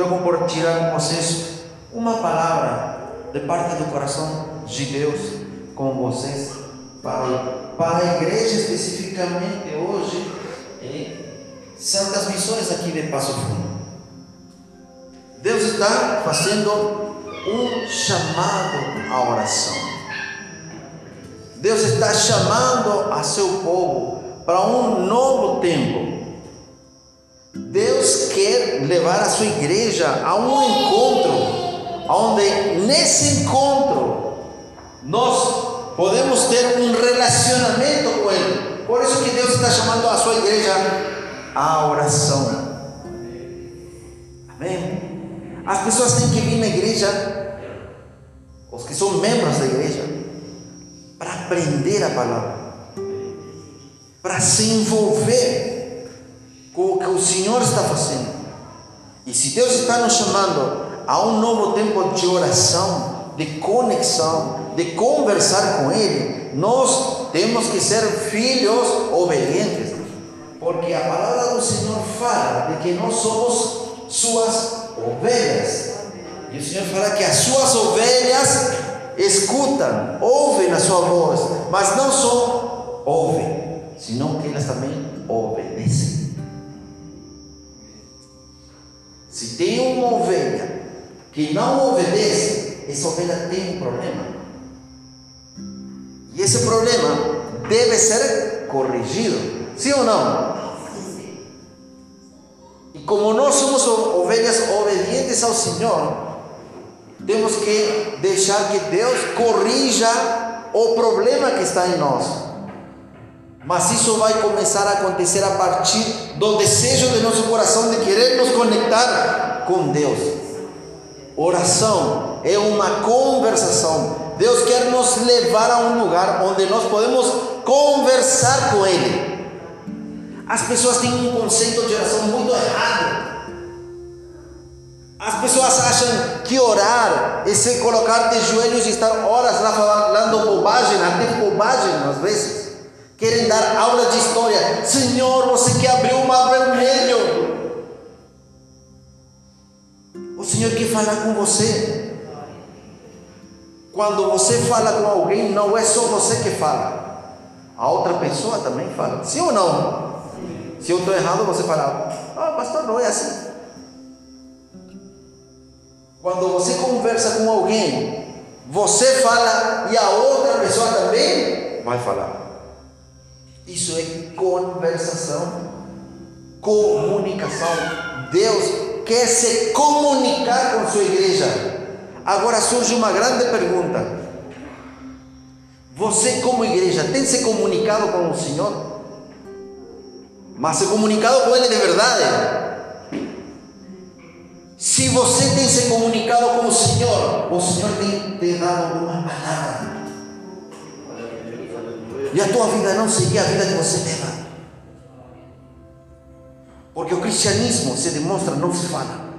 quero compartilhar com vocês uma palavra de parte do coração de Deus com vocês para, para a igreja especificamente hoje em Santas Missões aqui de Passo Fundo. Deus está fazendo um chamado à oração. Deus está chamando a seu povo para um novo tempo. Deus quer levar a sua igreja a um encontro, onde nesse encontro nós podemos ter um relacionamento com Ele. Por isso que Deus está chamando a sua igreja à oração. Amém? As pessoas têm que vir na igreja, os que são membros da igreja, para aprender a palavra, para se envolver o que o Senhor está fazendo. E se Deus está nos chamando a um novo tempo de oração, de conexão, de conversar com Ele, nós temos que ser filhos obedientes, porque a palavra do Senhor fala de que nós somos suas ovelhas. E o Senhor fala que as suas ovelhas escutam, ouvem a sua voz, mas não só ouvem, senão que elas também obedecem. Se tem uma ovelha que não obedece, essa ovelha tem um problema. E esse problema deve ser corrigido, sim ou não? E como nós somos ovelhas obedientes ao Senhor, temos que deixar que Deus corrija o problema que está em nós. Mas isso vai começar a acontecer a partir do desejo de nosso coração de querer nos conectar com Deus. Oração é uma conversação. Deus quer nos levar a um lugar onde nós podemos conversar com Ele. As pessoas têm um conceito de oração muito errado. As pessoas acham que orar é se colocar de joelhos e estar horas lá falando bobagem, até bobagem às vezes. Querem dar aula de história. Senhor, você que abriu o mar vermelho. O Senhor quer falar com você. Quando você fala com alguém, não é só você que fala. A outra pessoa também fala. Sim ou não? Se eu estou errado, você fala, ah, pastor, não é assim. Quando você conversa com alguém, você fala e a outra pessoa também vai falar. Isso é conversação, comunicação. Deus quer se comunicar com sua igreja. Agora surge uma grande pergunta. Você, como igreja, tem se comunicado com o Senhor? mas se comunicado com Ele de verdade. Se você tem se comunicado com o Senhor, o Senhor tem te dado alguma palavra. E a tua vida não seria a vida que você leva. Porque o cristianismo se demonstra, não se fala.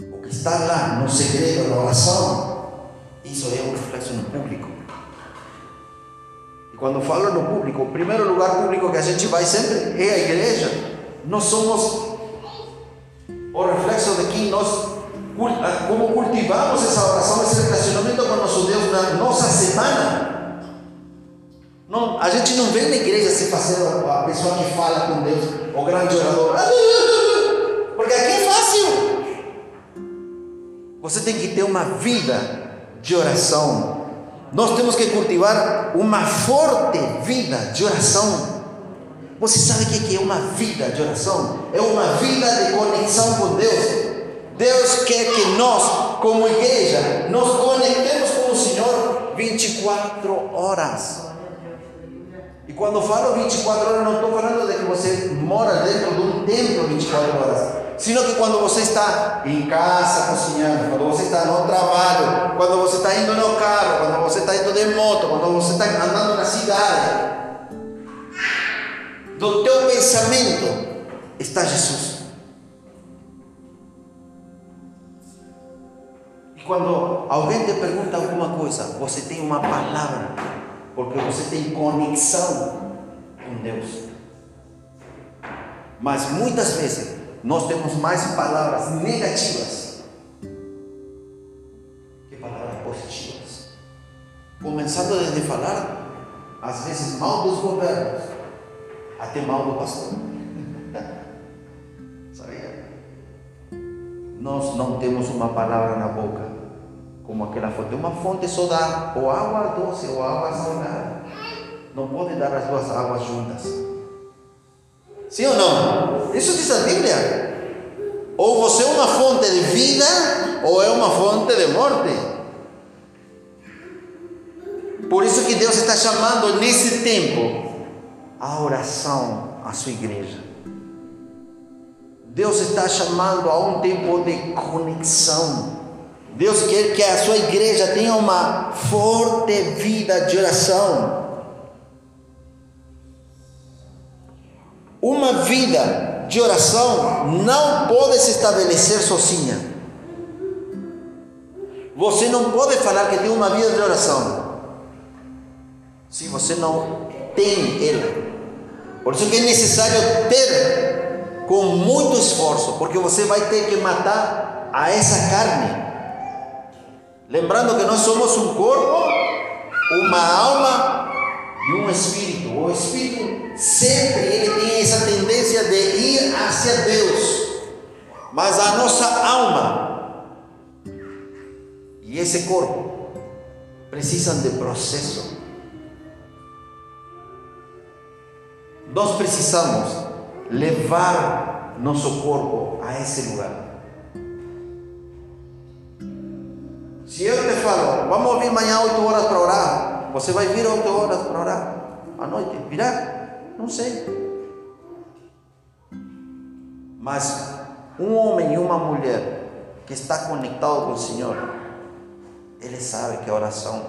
O que está lá no segredo, na oração, isso é um reflexo no público. Quando falo no público, o primeiro lugar público que a gente vai sempre é a igreja. Nós somos o reflexo de que nós, como cultivamos essa oração, esse relacionamento com nosso Deus na nossa semana. Não, a gente não vem na igreja se fazer a pessoa que fala com Deus, o grande orador. Porque aqui é fácil. Você tem que ter uma vida de oração nós temos que cultivar uma forte vida de oração. Você sabe o que é uma vida de oração? É uma vida de conexão com Deus. Deus quer que nós, como igreja, nos conectemos com o Senhor 24 horas. E quando falo 24 horas, não estou falando de que você mora dentro de um templo 24 horas sino que quando você está em casa cozinhando, quando você está no trabalho, quando você está indo no carro, quando você está indo de moto, quando você está andando na cidade, do teu pensamento está Jesus. E quando alguém te pergunta alguma coisa, você tem uma palavra, porque você tem conexão com Deus. Mas muitas vezes nós temos mais palavras negativas que palavras positivas. Começando desde falar, às vezes, mal dos governos, até mal do pastor. Sabia? Nós não temos uma palavra na boca, como aquela fonte. Uma fonte só dá ou água doce ou água salgada. Não pode dar as duas águas juntas. Sim ou não? Isso diz a Bíblia. Ou você é uma fonte de vida, ou é uma fonte de morte. Por isso que Deus está chamando nesse tempo a oração à sua igreja. Deus está chamando a um tempo de conexão. Deus quer que a sua igreja tenha uma forte vida de oração. Uma vida de oração não pode se estabelecer sozinha. Você não pode falar que tem uma vida de oração se você não tem ela. Por isso que é necessário ter com muito esforço, porque você vai ter que matar a essa carne. Lembrando que nós somos um corpo, uma alma e um espírito. O espírito sempre ele tem essa tendência de ir hacia Deus, mas a nossa alma e esse corpo precisam de processo. Nós precisamos levar nosso corpo a esse lugar. Se eu te falo, vamos vir amanhã 8 horas para orar, você vai vir 8 horas para orar à noite? Virá? Não sei. Mas um homem e uma mulher que está conectado com o Senhor, ele sabe que a oração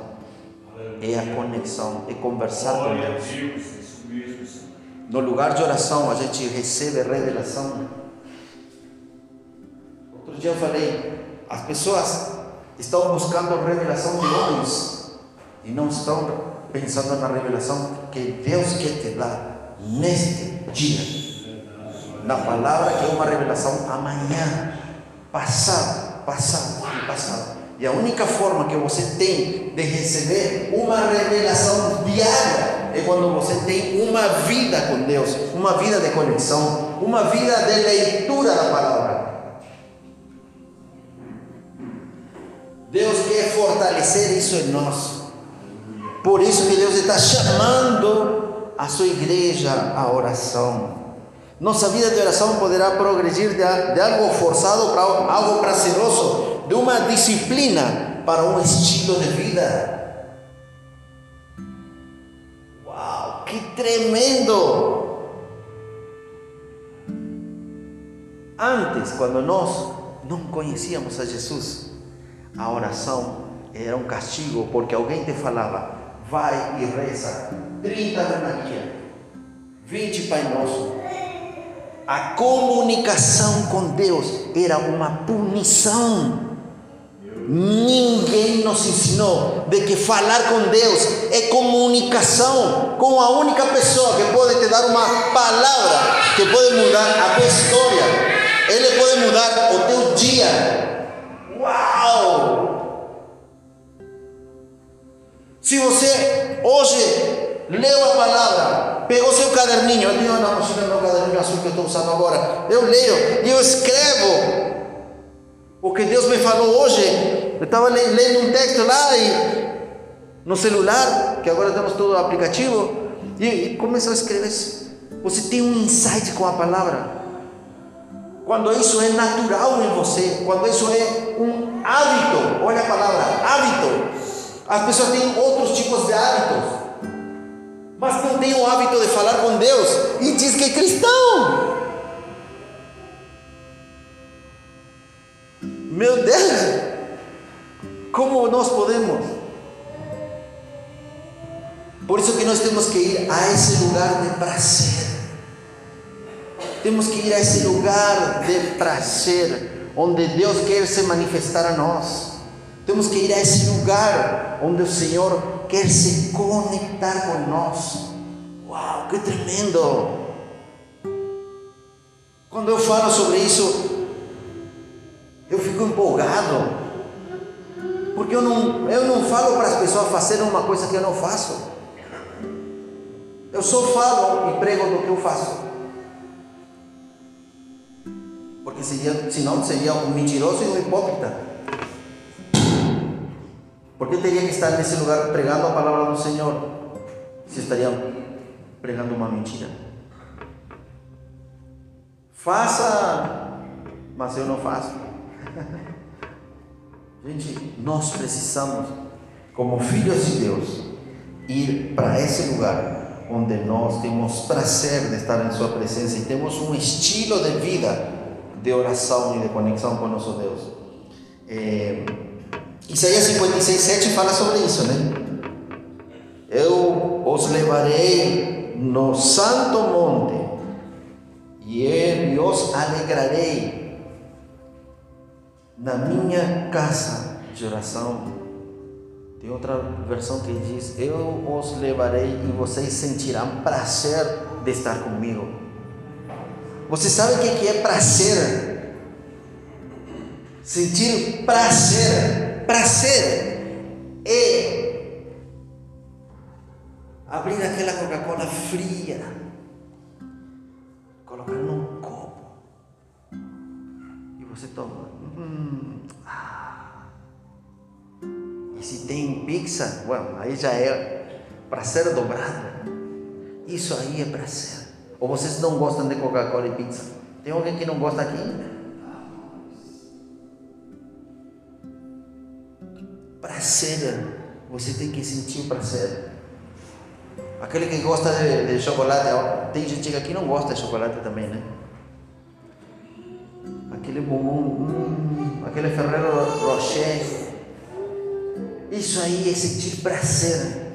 é a conexão, é conversar com Deus. No lugar de oração, a gente recebe revelação. Outro dia eu falei, as pessoas estão buscando revelação de homens e não estão pensando na revelação que Deus quer te dar neste dia. Na palavra que é uma revelação amanhã, passado, passado e passado. E a única forma que você tem de receber uma revelação diária é quando você tem uma vida com Deus, uma vida de conexão, uma vida de leitura da palavra. Deus quer fortalecer isso em nós. Por isso que Deus está chamando a sua igreja à oração. Nossa vida de oração poderá progredir de, de algo forçado para algo prazeroso, de uma disciplina para um estilo de vida. Uau, que tremendo! Antes, quando nós não conhecíamos a Jesus, a oração era um castigo, porque alguém te falava: vai e reza 30 Ave Maria, 20 Pai Nosso. A comunicação com Deus era uma punição. Ninguém nos ensinou de que falar com Deus é comunicação com a única pessoa que pode te dar uma palavra que pode mudar a tua história. Ele pode mudar o teu dia. Uau! Se você hoje leu a palavra, pegou seu caderninho, eu tenho na mochila meu caderninho azul que eu estou usando agora, eu leio e eu escrevo o que Deus me falou hoje. Eu estava lendo um texto lá e no celular, que agora temos todo o aplicativo, e, e começou a escrever. Você tem um insight com a palavra. Quando isso é natural em você, quando isso é um hábito, olha a palavra, hábito. As pessoas têm outros tipos de hábitos, mas não têm o hábito de falar com Deus e diz que é cristão. Meu Deus, como nós podemos? Por isso que nós temos que ir a esse lugar de prazer. Temos que ir a esse lugar de prazer, onde Deus quer se manifestar a nós. Temos que ir a esse lugar onde o Senhor quer se conectar com nós. Uau, que tremendo! Quando eu falo sobre isso, eu fico empolgado. Porque eu não, eu não falo para as pessoas fazerem uma coisa que eu não faço. Eu só falo e prego do que eu faço. Porque seria, senão seria um mentiroso e um hipócrita. Porque eu teria que estar nesse lugar pregando a palavra do Senhor se estaria pregando uma mentira. Faça, mas eu não faço. Gente, nós precisamos, como filhos de Deus, ir para esse lugar onde nós temos prazer de estar em Sua presença e temos um estilo de vida de oração e de conexão com nosso Deus. É, Isaías 56, 7 fala sobre isso, né? Eu os levarei no santo monte e eu os alegrarei na minha casa de oração. Tem outra versão que diz: Eu os levarei e vocês sentirão prazer de estar comigo. Você sabe o que é prazer? Sentir prazer. Prazer é abrir aquela Coca-Cola fria colocar num copo e você toma. Hum, ah. E se tem pizza, well, aí já é prazer dobrado. Isso aí é prazer. Ou vocês não gostam de Coca-Cola e pizza? Tem alguém que não gosta aqui? Prazer, você tem que sentir prazer. Aquele que gosta de, de chocolate, tem gente que aqui não gosta de chocolate também, né? Aquele bombom, hum, aquele Ferrero Rocher. Isso aí é sentir prazer.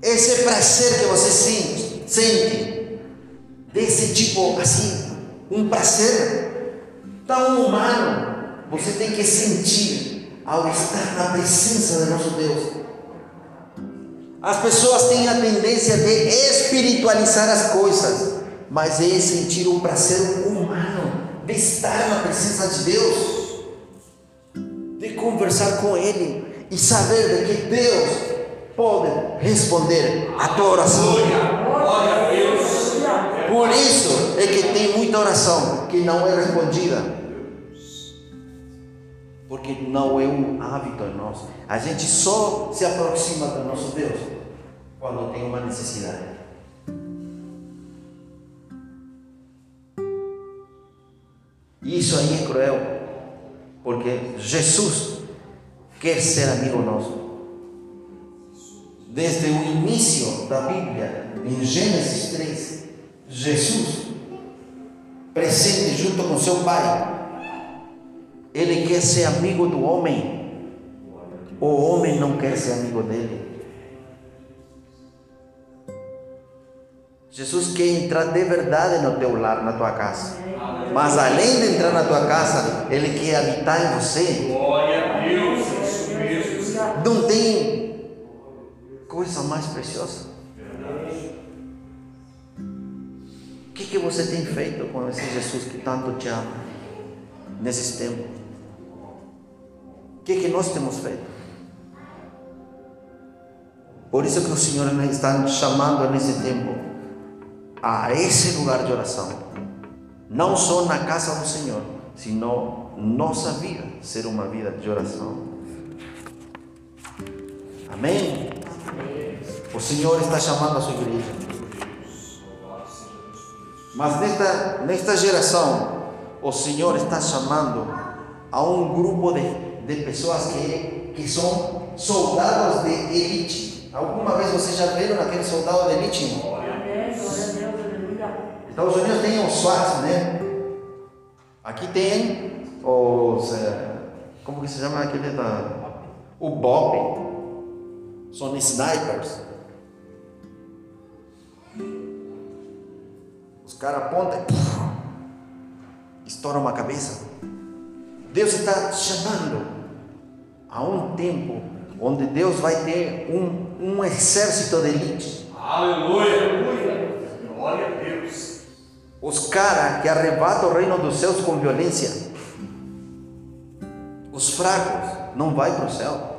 Esse prazer que você sente, sente desse tipo assim, um prazer tão humano, você tem que sentir ao estar na presença do nosso Deus. As pessoas têm a tendência de espiritualizar as coisas, mas é sentir um prazer humano de estar na presença de Deus, de conversar com Ele e saber de que Deus pode responder a tua oração. Por isso é que tem muita oração que não é respondida porque não é um hábito nós. A gente só se aproxima do nosso Deus quando tem uma necessidade. E isso aí é cruel, porque Jesus quer ser amigo nosso. Desde o início da Bíblia, em Gênesis 3, Jesus, presente junto com seu Pai, ele quer ser amigo do homem. O homem não quer ser amigo dele. Jesus quer entrar de verdade no teu lar, na tua casa. Mas além de entrar na tua casa, Ele quer habitar em você. Glória a Deus, isso mesmo. Não tem coisa mais preciosa. O que, que você tem feito com esse Jesus que tanto te ama nesses tempos? Que, que nós temos feito? Por isso que o Senhor está chamando nesse tempo a esse lugar de oração. Não só na casa do Senhor, sino nossa vida ser uma vida de oração. Amém? O Senhor está chamando a sua igreja. Mas nesta, nesta geração, o Senhor está chamando a um grupo de, de pessoas que, que são soldados de elite. Alguma vez vocês já viram aquele soldado de elite? Estados Unidos tem os SWAT, né? Aqui tem os. É, como que se chama aquele da. O BOP. São snipers. Os caras apontam e estouram uma cabeça. Deus está chamando a um tempo onde Deus vai ter um, um exército de elite. Aleluia. Glória a Deus. Os caras que arrebatam o reino dos céus com violência. Os fracos não vai para o céu.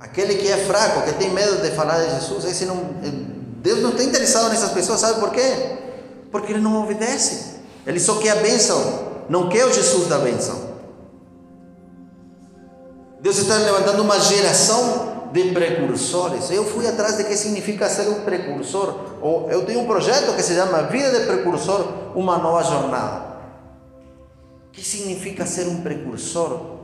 Aquele que é fraco, que tem medo de falar de Jesus, esse não, Deus não está interessado nessas pessoas, sabe por quê? Porque ele não obedece. Ele só quer a bênção, não quer o Jesus da bênção. Deus está levantando uma geração de precursores. Eu fui atrás de que significa ser um precursor. Eu tenho um projeto que se chama Vida de Precursor, uma nova jornada. O que significa ser um precursor?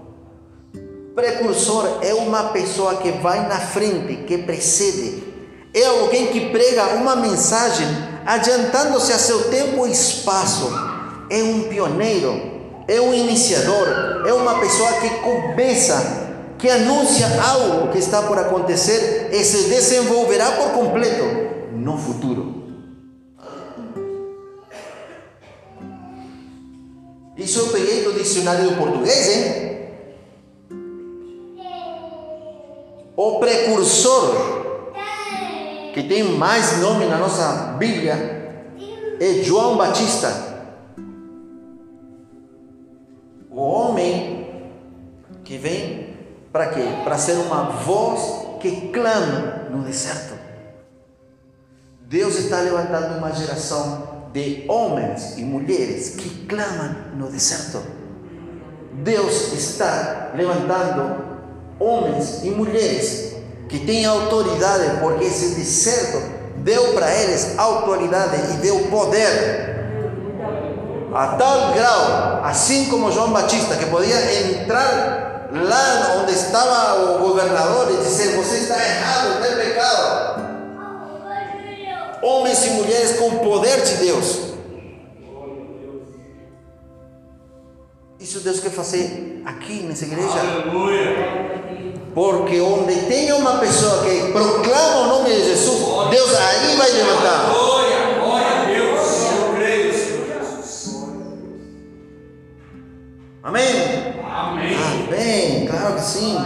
Precursor é uma pessoa que vai na frente, que precede. É alguém que prega uma mensagem adiantando-se a seu tempo e espaço. É um pioneiro, é um iniciador, é uma pessoa que começa, que anuncia algo que está por acontecer e se desenvolverá por completo no futuro. Isso eu peguei do dicionário português, hein? O precursor, que tem mais nome na nossa Bíblia, é João Batista. O homem que vem para quê? Para ser uma voz que clama no deserto. Deus está levantando uma geração de homens e mulheres que clamam no deserto. Deus está levantando homens e mulheres que têm autoridade, porque esse deserto deu para eles autoridade e deu poder. A tal grau, assim como João Batista, que podia entrar lá onde estava o governador e dizer: Você está errado, tem pecado. Homens e mulheres com poder de Deus. Isso Deus quer fazer aqui nessa igreja. Aleluia. Porque onde tem uma pessoa que proclama o nome de Jesus, Deus aí vai levantar. Amém? Amém. Amém, claro que sim.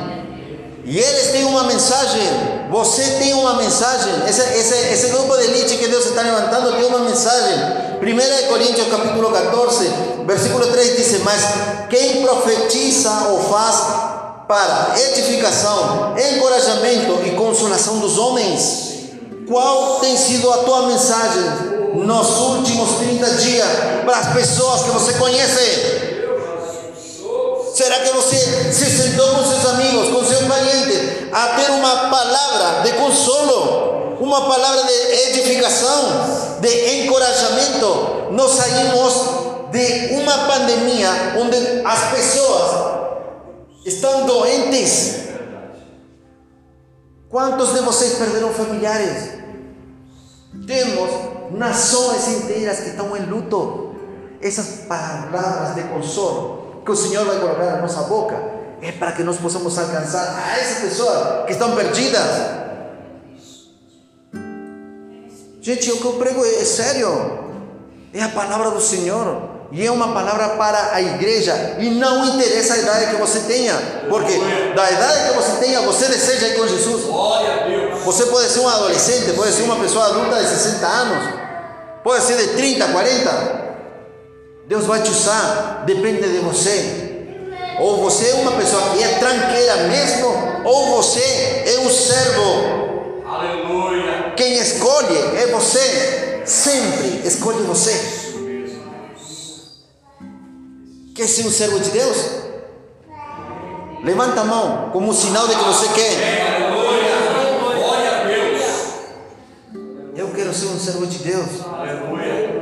E eles têm uma mensagem, você tem uma mensagem. Esse, esse, esse grupo de elite que Deus está levantando tem uma mensagem. 1 Coríntios capítulo 14, versículo 3 diz: Mas quem profetiza ou faz para edificação, encorajamento e consolação dos homens. Qual tem sido a tua mensagem nos últimos 30 dias para as pessoas que você conhece? Será que você se sentou com seus amigos, com seus parentes, a ter uma palavra de consolo, uma palavra de edificação, de encorajamento? Nós saímos de uma pandemia onde as pessoas estão doentes. Quantos de vocês perderam familiares? Temos nações inteiras que estão em luto. Essas palavras de consolo que o Senhor vai colocar na nossa boca é para que nós possamos alcançar a essas pessoas que estão perdidas. Gente, o que eu prego é sério. É a palavra do Senhor. E é uma palavra para a igreja. E não interessa a idade que você tenha. Porque da idade que você tenha, você deseja ir com Jesus. Você pode ser um adolescente, pode ser uma pessoa adulta de 60 anos, pode ser de 30, 40. Deus vai te usar, depende de você. Ou você é uma pessoa que é tranqueira mesmo, ou você é um servo. Aleluia. Quem escolhe é você, sempre escolhe você. Quer ser um servo de Deus? Levanta a mão como um sinal de que você quer. Aleluia. Glória a Deus. Eu quero ser um servo de Deus. Aleluia.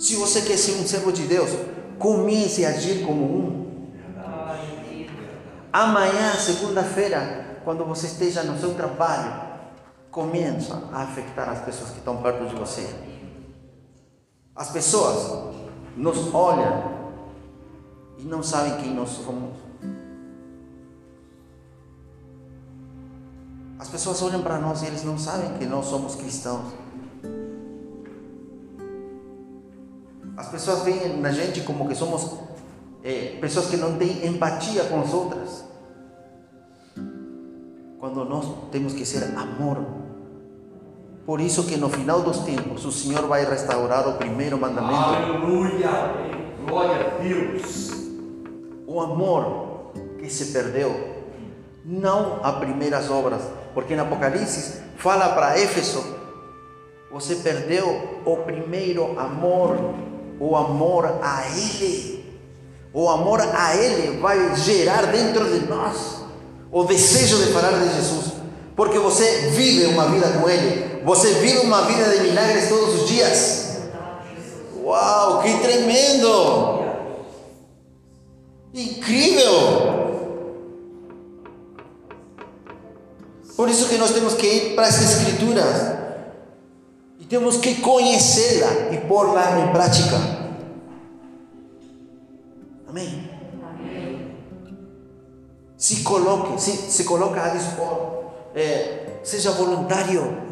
Se você quer ser um servo de Deus, comece a agir como um. Amanhã, segunda-feira, quando você esteja no seu trabalho, começa a afetar as pessoas que estão perto de você. As pessoas nos olham e não sabem quem nós somos. As pessoas olham para nós e eles não sabem que nós somos cristãos. As pessoas veem na gente como que somos eh, pessoas que não têm empatia com as outras. Quando nós temos que ser amor Por isso que no final dos tempos o Senhor vai restaurar o primeiro mandamento, Aleluia. Glória a Deus. o amor que se perdeu, não as primeiras obras, porque em Apocalipse fala para Éfeso, você perdeu o primeiro amor, o amor a Ele. O amor a Ele vai gerar dentro de nós o desejo de falar de Jesus, porque você vive uma vida com Ele, você vive uma vida de milagres todos os dias. Uau, que tremendo! Incrível! Por isso que nós temos que ir para as Escrituras temos que conhecê-la e pôr-la em prática. Amém? Se coloque, se, se coloca a dispor, é, seja voluntário.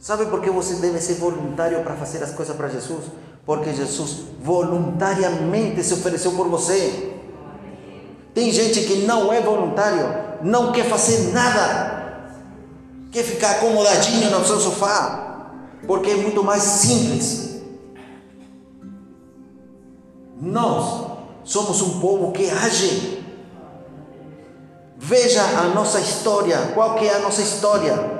Sabe por que você deve ser voluntário para fazer as coisas para Jesus? Porque Jesus voluntariamente se ofereceu por você. Tem gente que não é voluntário, não quer fazer nada, quer ficar acomodadinho no seu sofá, porque é muito mais simples. Nós somos um povo que age. Veja a nossa história, qual que é a nossa história?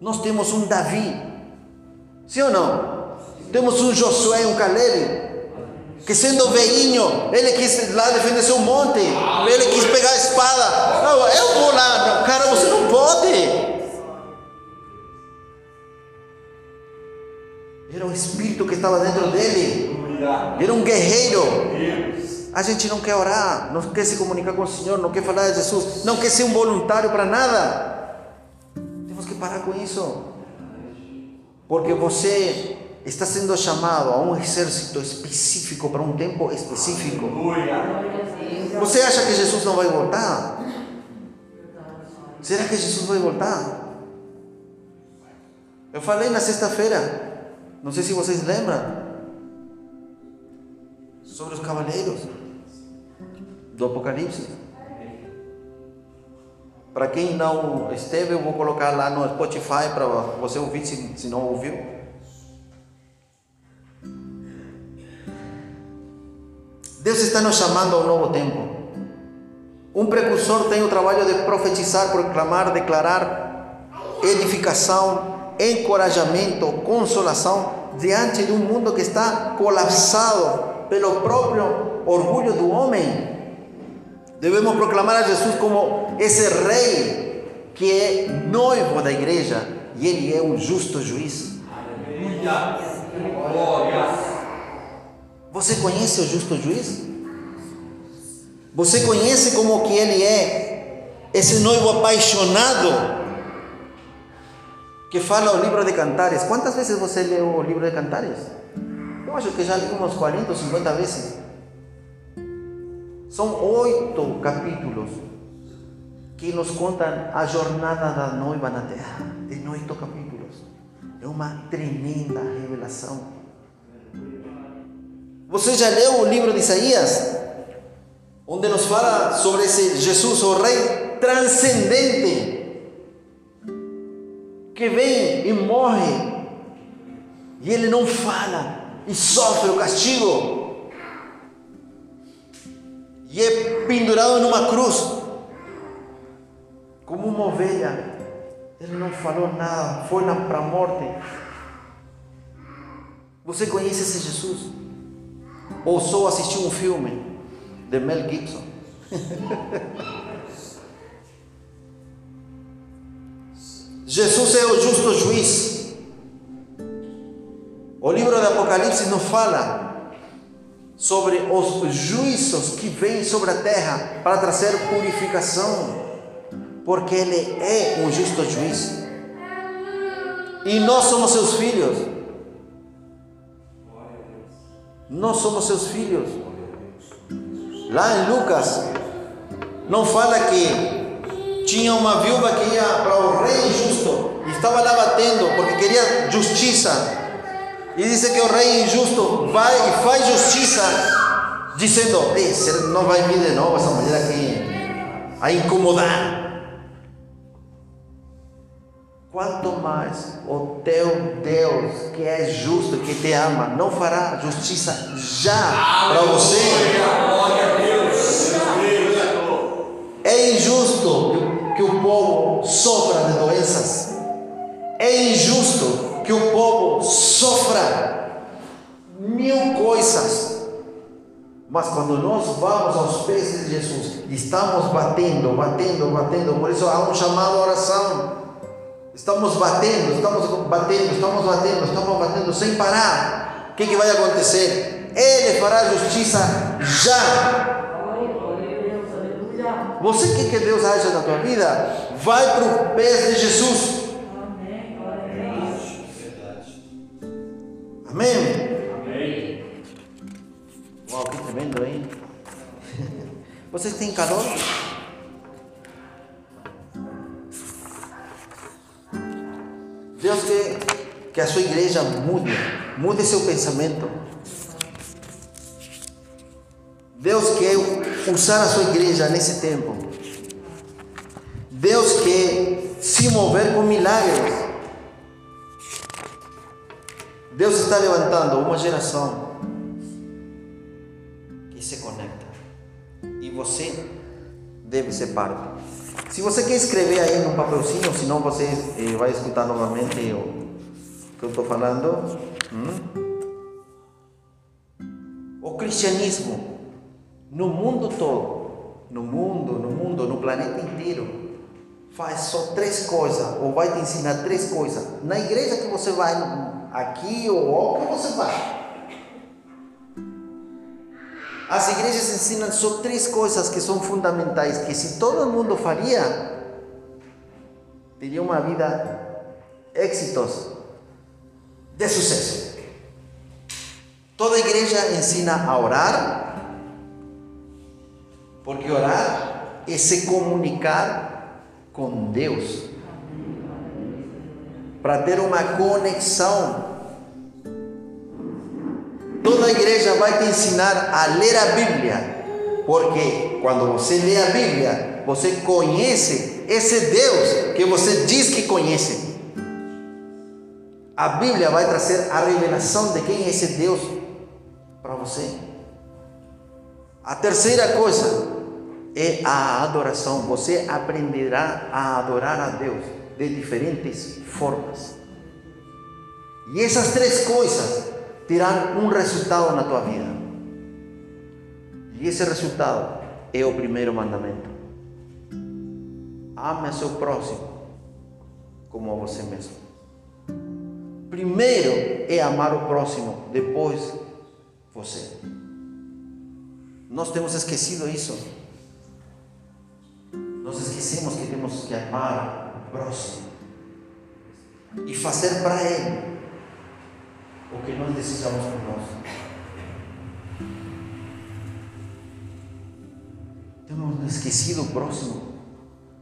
Nós temos um Davi, sim ou não? Temos um Josué e um Caleb, que sendo veinho, ele quis lá defender seu monte, ele quis pegar a espada. Não, eu vou lá, cara, você não pode. Era o espírito que estava dentro dele, era um guerreiro. A gente não quer orar, não quer se comunicar com o Senhor, não quer falar de Jesus, não quer ser um voluntário para nada. Temos que parar com isso. Porque você está sendo chamado a um exército específico, para um tempo específico. Você acha que Jesus não vai voltar? Será que Jesus vai voltar? Eu falei na sexta-feira, não sei se vocês lembram, sobre os cavaleiros do Apocalipse. Para quem não esteve, eu vou colocar lá no Spotify para você ouvir se, se não ouviu. Deus está nos chamando a um novo tempo. Um precursor tem o trabalho de profetizar, proclamar, declarar edificação, encorajamento, consolação diante de um mundo que está colapsado pelo próprio orgulho do homem. Devemos proclamar a Jesus como esse rei que é noivo da igreja e ele é um justo juiz. Aleluia. Você conhece o justo juiz? Você conhece como que ele é esse noivo apaixonado que fala o livro de Cantares? Quantas vezes você leu o livro de Cantares? Eu acho que já li umas 40 ou 50 vezes. São oito capítulos que nos contam a jornada da noiva na terra. Tem oito capítulos. É uma tremenda revelação. Você já leu o livro de Isaías? Onde nos fala sobre esse Jesus, o Rei transcendente, que vem e morre, e ele não fala, e sofre o castigo, e é pendurado numa cruz, como uma ovelha. Ele não falou nada, foi para a morte. Você conhece esse Jesus? Ou só assistiu um filme de Mel Gibson? Jesus é o justo juiz. O livro do Apocalipse nos fala sobre os juízos que vêm sobre a terra para trazer purificação, porque Ele é um justo juiz. E nós somos seus filhos. Nós somos seus filhos. Lá em Lucas, não fala que tinha uma viúva que ia para o rei injusto e estava lá batendo porque queria justiça. E diz que o rei injusto vai e faz justiça, dizendo: Ei, não vai vir de novo essa mulher aqui a incomodar. quanto mais o teu Deus, que é justo, que te ama, não fará justiça já para você. É injusto que o povo sofra de doenças. É injusto que o povo sofra mil coisas. Mas quando nós vamos aos pés de Jesus, estamos batendo, batendo, batendo, por isso há um chamado à oração. Estamos batendo, estamos batendo, estamos batendo, estamos batendo sem parar. O que, que vai acontecer? Ele fará justiça já. Você quer que Deus haja na tua vida? Vai para os pés de Jesus. Amém? Amém. Uau, que tremendo, hein? Vocês têm calor? Deus quer que a sua igreja mude, mude seu pensamento. Deus quer usar a sua igreja nesse tempo. Deus quer se mover com milagres. Deus está levantando uma geração que se conecta. E você deve ser parte. Se você quer escrever aí no papelzinho, senão você eh, vai escutar novamente o que eu estou falando. Hum? O cristianismo no mundo todo, no mundo, no mundo, no planeta inteiro, faz só três coisas, ou vai te ensinar três coisas. Na igreja que você vai, aqui ou onde você vai. As igrejas ensinam só três coisas que são fundamentais, que se todo mundo faria, teria uma vida exitosa, de sucesso. Toda igreja ensina a orar, porque orar é se comunicar com Deus, para ter uma conexão Toda a igreja vai te ensinar a ler a Bíblia, porque quando você lê a Bíblia, você conhece esse Deus que você diz que conhece. A Bíblia vai trazer a revelação de quem é esse Deus para você. A terceira coisa é a adoração. Você aprenderá a adorar a Deus de diferentes formas. E essas três coisas terão um resultado na tua vida. E esse resultado é o primeiro mandamento. Ame a seu próximo como a você mesmo. Primeiro é amar o próximo, depois você. Nós temos esquecido isso. Nós esquecemos que temos que amar o próximo e fazer para ele o que nós desejamos por nós. Temos esquecido o próximo.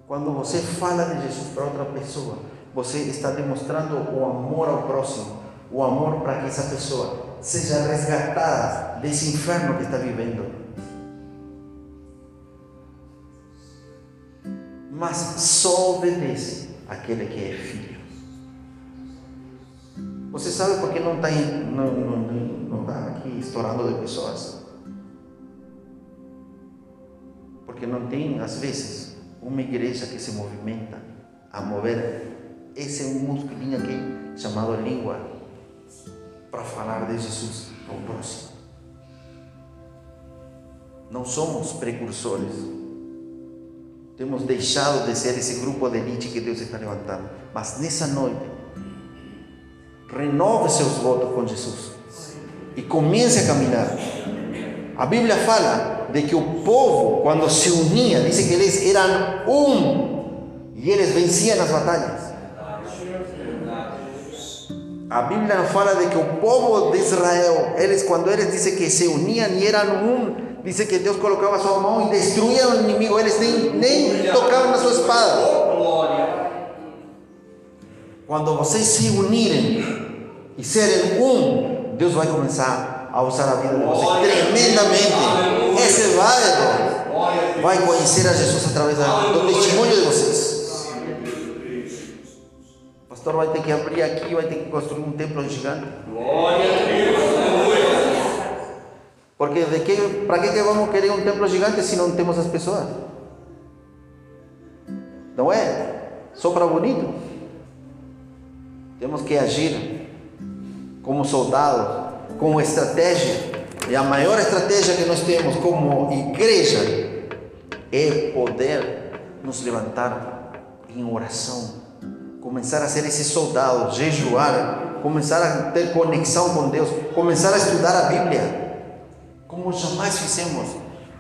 Quando você fala de Jesus para outra pessoa, você está demonstrando o amor ao próximo, o amor para que essa pessoa seja resgatada desse inferno que está vivendo. Mas só obedece aquele que é filho. Você sabe por que não está não, não, não tá aqui estourando de pessoas? Porque não tem, às vezes, uma igreja que se movimenta a mover esse musculinho aqui chamado língua para falar de Jesus ao próximo. Não somos precursores. Temos deixado de ser esse grupo de elite que Deus está levantando. Mas nessa noite, renove seus votos com Jesus e comece a caminhar. A Bíblia fala de que o povo, quando se unia, diz que eles eram um e eles venciam as batalhas. A Bíblia fala de que o povo de Israel, eles quando eles dizem que se uniam e eram um, diz que Deus colocava sua mão e destruía o inimigo, eles nem, nem tocavam na sua espada. Quando vocês se unirem e serem um, Deus vai começar a usar a vida de vocês tremendamente. Esse vai, vai conhecer a Jesus através do testemunho de vocês. pastor vai ter que abrir aqui, vai ter que construir um templo gigante. Glória a Deus. Porque de que, para que, que vamos querer um templo gigante se não temos as pessoas? Não é? Só para bonito. Temos que agir como soldados, como estratégia. E a maior estratégia que nós temos como igreja é poder nos levantar em oração, começar a ser esse soldado, jejuar, começar a ter conexão com Deus, começar a estudar a Bíblia, como jamais fizemos.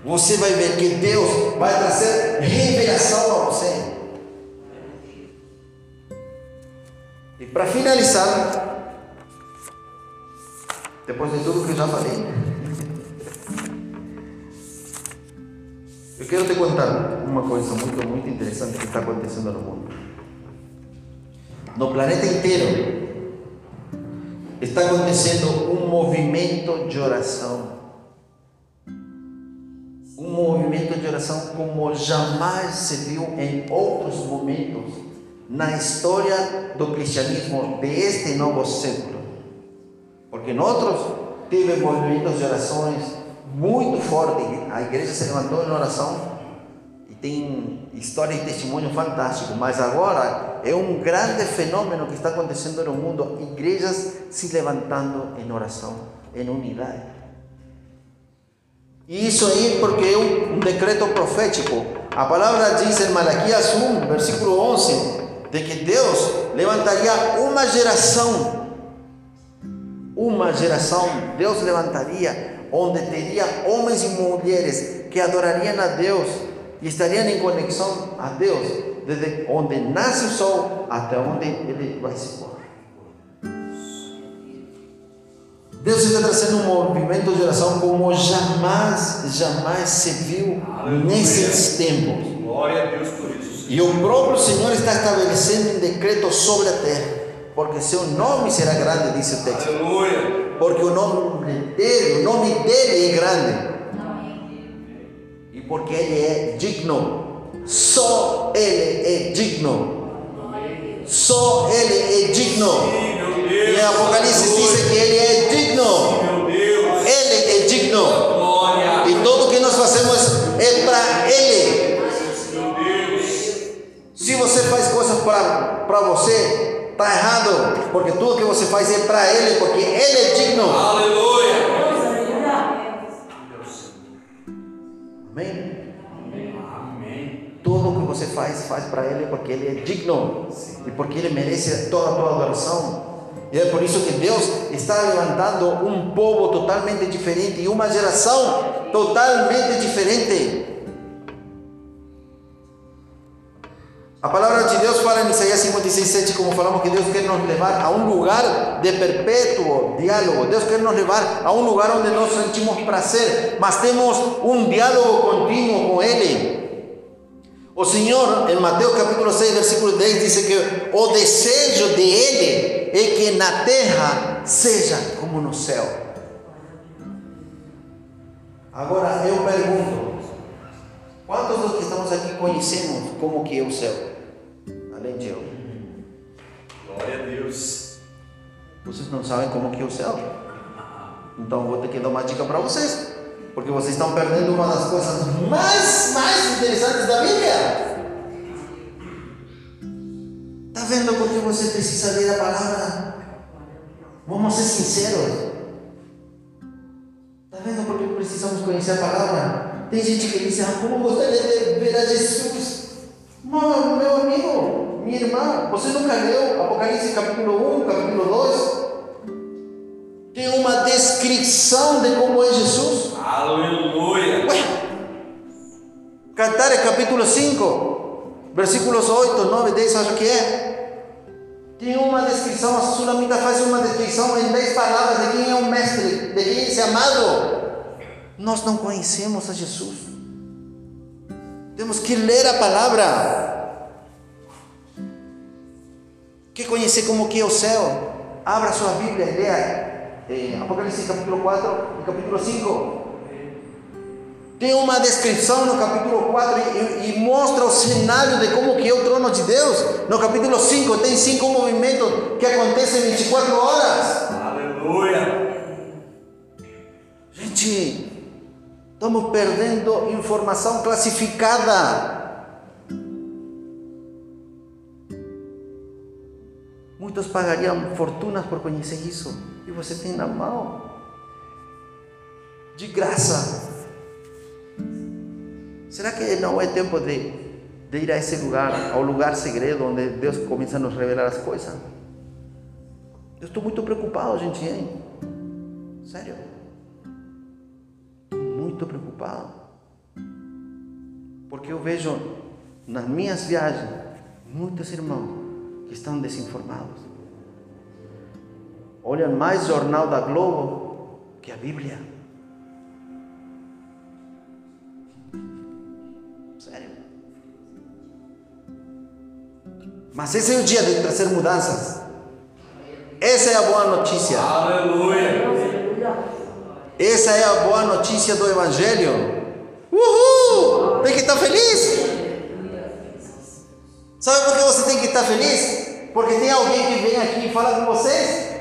Você vai ver que Deus vai trazer revelação a você. E para finalizar, depois de tudo que eu já falei, eu quero te contar uma coisa muito, muito interessante que está acontecendo no mundo. No planeta inteiro está acontecendo um movimento de oração. Movimento de oração como jamais se viu em outros momentos na história do cristianismo deste novo século. Porque nosotros tive movimentos de orações muito fortes, a igreja se levantou em oração e tem história e testemunho fantástico, mas agora é um grande fenômeno que está acontecendo no mundo, igrejas se levantando em oração, em unidade. Isso aí porque é um, um decreto profético. A palavra diz em Malaquias 1, versículo 11, de que Deus levantaria uma geração, uma geração, Deus levantaria, onde teria homens e mulheres que adorariam a Deus e estariam em conexão a Deus, desde onde nasce o sol até onde ele vai se pôr. Deus está trazendo um movimento de oração como jamais, jamais se viu Aleluia. nesses tempos. Glória a Deus por isso. E o próprio Senhor está estabelecendo um decreto sobre a terra, porque seu nome será grande, diz o texto. Aleluia. Porque o nome dele, o nome dele é grande. E porque ele é digno. Só ele é digno. Só ele é digno. E Apocalipse diz que ele é digno. Ele é digno. E tudo que nós fazemos é para ele. Se você faz coisas para você, está errado, porque tudo que você faz é para Ele, porque Ele é digno. Aleluia. Amém. Faz, faz para Ele, porque Ele é digno e porque Ele merece toda a tua adoração. E é por isso que Deus está levantando um povo totalmente diferente e uma geração totalmente diferente. A palavra de Deus fala em Isaías 56, 7, como falamos que Deus quer nos levar a um lugar de perpétuo diálogo. Deus quer nos levar a um lugar onde nós sentimos prazer, mas temos um diálogo contínuo com Ele. O Senhor, em Mateus capítulo 6, versículo 10, diz que o desejo de Ele é que na terra seja como no céu. Agora eu pergunto: quantos dos que estamos aqui conhecemos como que é o céu? aprendeu. Glória a Deus. Vocês não sabem como que é o céu? Então vou ter que dar uma dica para vocês. Porque vocês estão perdendo uma das coisas mais, mais interessantes da Bíblia. Está vendo porque você precisa ler a palavra? Vamos ser sinceros. Está vendo porque precisamos conhecer a palavra? Tem gente que diz, ah, como gostaria de ver a Jesus. Meu, meu amigo, minha irmã, você nunca leu Apocalipse capítulo 1, capítulo 2? Tem uma descrição de como é Jesus. Aleluia. Ué, Cantar capítulo 5, versículos 8, 9, 10, acho que é. Tem uma descrição, a Sulamita faz uma descrição em 10 palavras de quem é o mestre, de quem é esse amado. Nós não conhecemos a Jesus. Temos que ler a palavra. Quer conhecer como que é o céu? Abra sua Bíblia e leia Apocalipse capítulo 4 e capítulo 5. Tem uma descrição no capítulo 4 e, e, mostra o cenário de como que é o trono de Deus. no capítulo 5 tem cinco movimentos que acontecem 24 horas. Aleluia. Gente, estamos perdendo informação classificada. Muitos pagariam fortunas por conhecer isso. E você tem na mão. De graça. Será que não é tempo de, de ir a esse lugar, ao lugar segredo, onde Deus começa a nos revelar as coisas? Eu estou muito preocupado, gente, hein? Sério. Muito preocupado. Porque eu vejo nas minhas viagens muitos irmãos que estão desinformados. Olham mais jornal da Globo que a Bíblia. Mas esse é o dia de trazer mudanças. Essa é a boa notícia. Aleluia. Essa é a boa notícia do Evangelho. Uhul! Tem que estar feliz. Sabe por que você tem que estar feliz? Porque tem alguém que vem aqui e fala com vocês.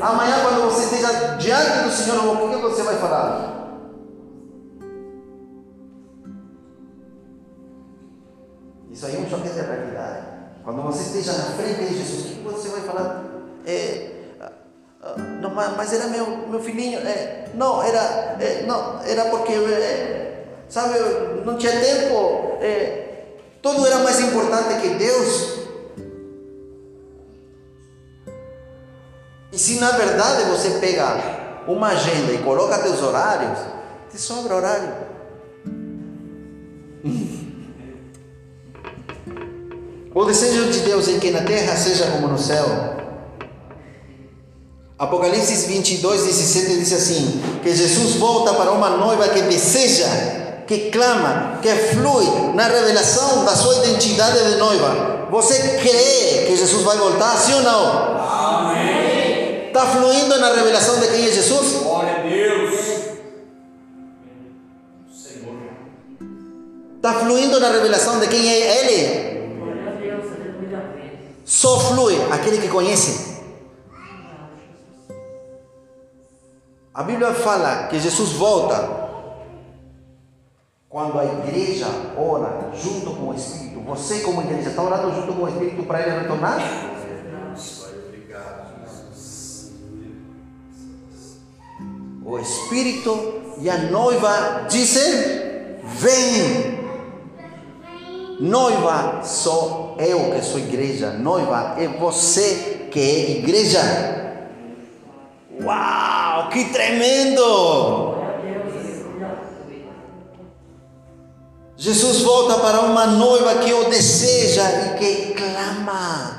Amanhã, quando você esteja diante do Senhor, o que você vai falar? Isso aí é um choque de realidade. Quando você esteja na frente de Jesus, o que você vai falar? É, não, mas era meu, meu filhinho. É, não, era, é, não, era porque, é, sabe, não tinha tempo. É, tudo era mais importante que Deus. E se na verdade você pega uma agenda e coloca teus horários, te sobra horário. O desejo de Deus é que na terra seja como no céu. Apocalipse 22, 17 diz assim: que Jesus volta para uma noiva que deseja, que clama, que flui na revelação da sua identidade de noiva. Você crê que Jesus vai voltar, sim ou não? Amém. Está fluindo na revelação de quem é Jesus? Glória a Deus. Senhor. Está fluindo na revelação de quem é Ele? Só flui aquele que conhece. A Bíblia fala que Jesus volta quando a igreja ora junto com o Espírito. Você, como igreja, está orando junto com o Espírito para ele retornar? O Espírito e a noiva dizem: Vem. Noiva sou eu que sou igreja, noiva é você que é igreja. Uau, que tremendo! Jesus volta para uma noiva que o deseja e que clama.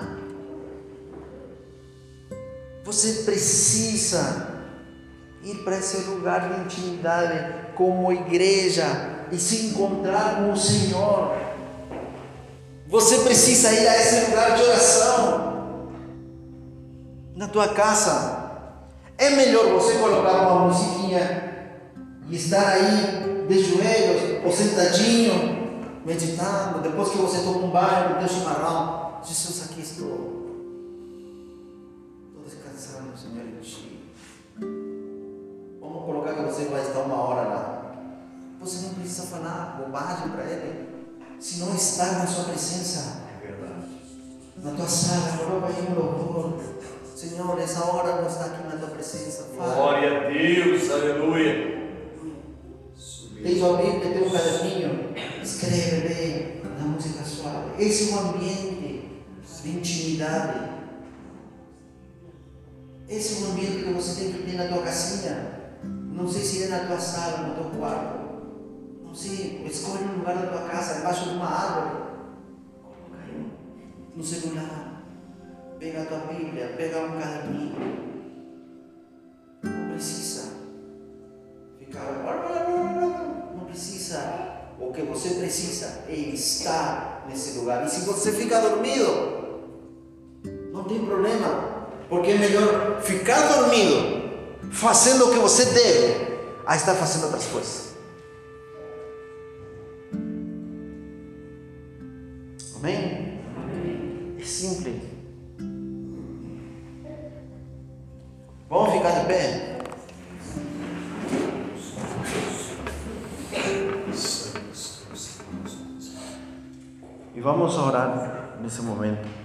Você precisa ir para esse lugar de intimidade como igreja e se encontrar com o Senhor. Você precisa ir a esse lugar de oração na tua casa. É melhor você colocar uma musiquinha e estar aí de joelhos ou sentadinho, meditando, depois que você toma um banho, deu chimarrão. Jesus, aqui estou. Estou descansando, Senhor, em Ti. Vamos colocar que você vai estar uma hora lá. Você não precisa falar bobagem para Ele. Se não está na sua presença, É na tua sala, coloca aí um louvor. Senhor, essa hora não está aqui na tua presença. Fala. Glória a Deus. Aleluia. Tem sua Bíblia, tem um caderninho. Escreve bem na música suave. Esse é um ambiente de intimidade. Esse é um ambiente que você tem que ter na tua casinha. Não sei se é na tua sala, no teu quarto. Sei, escolhe um lugar da tua casa, debaixo de uma árvore. Coloca aí no celular. Pega a tua Bíblia, pega um caderninho. Não precisa ficar. Não precisa. O que você precisa é estar nesse lugar. E se você fica dormido, não tem problema. Porque é melhor ficar dormido, fazendo o que você deve, a estar fazendo outras coisas. Amém? simples. Vamos ficar de pé? E vamos orar nesse momento.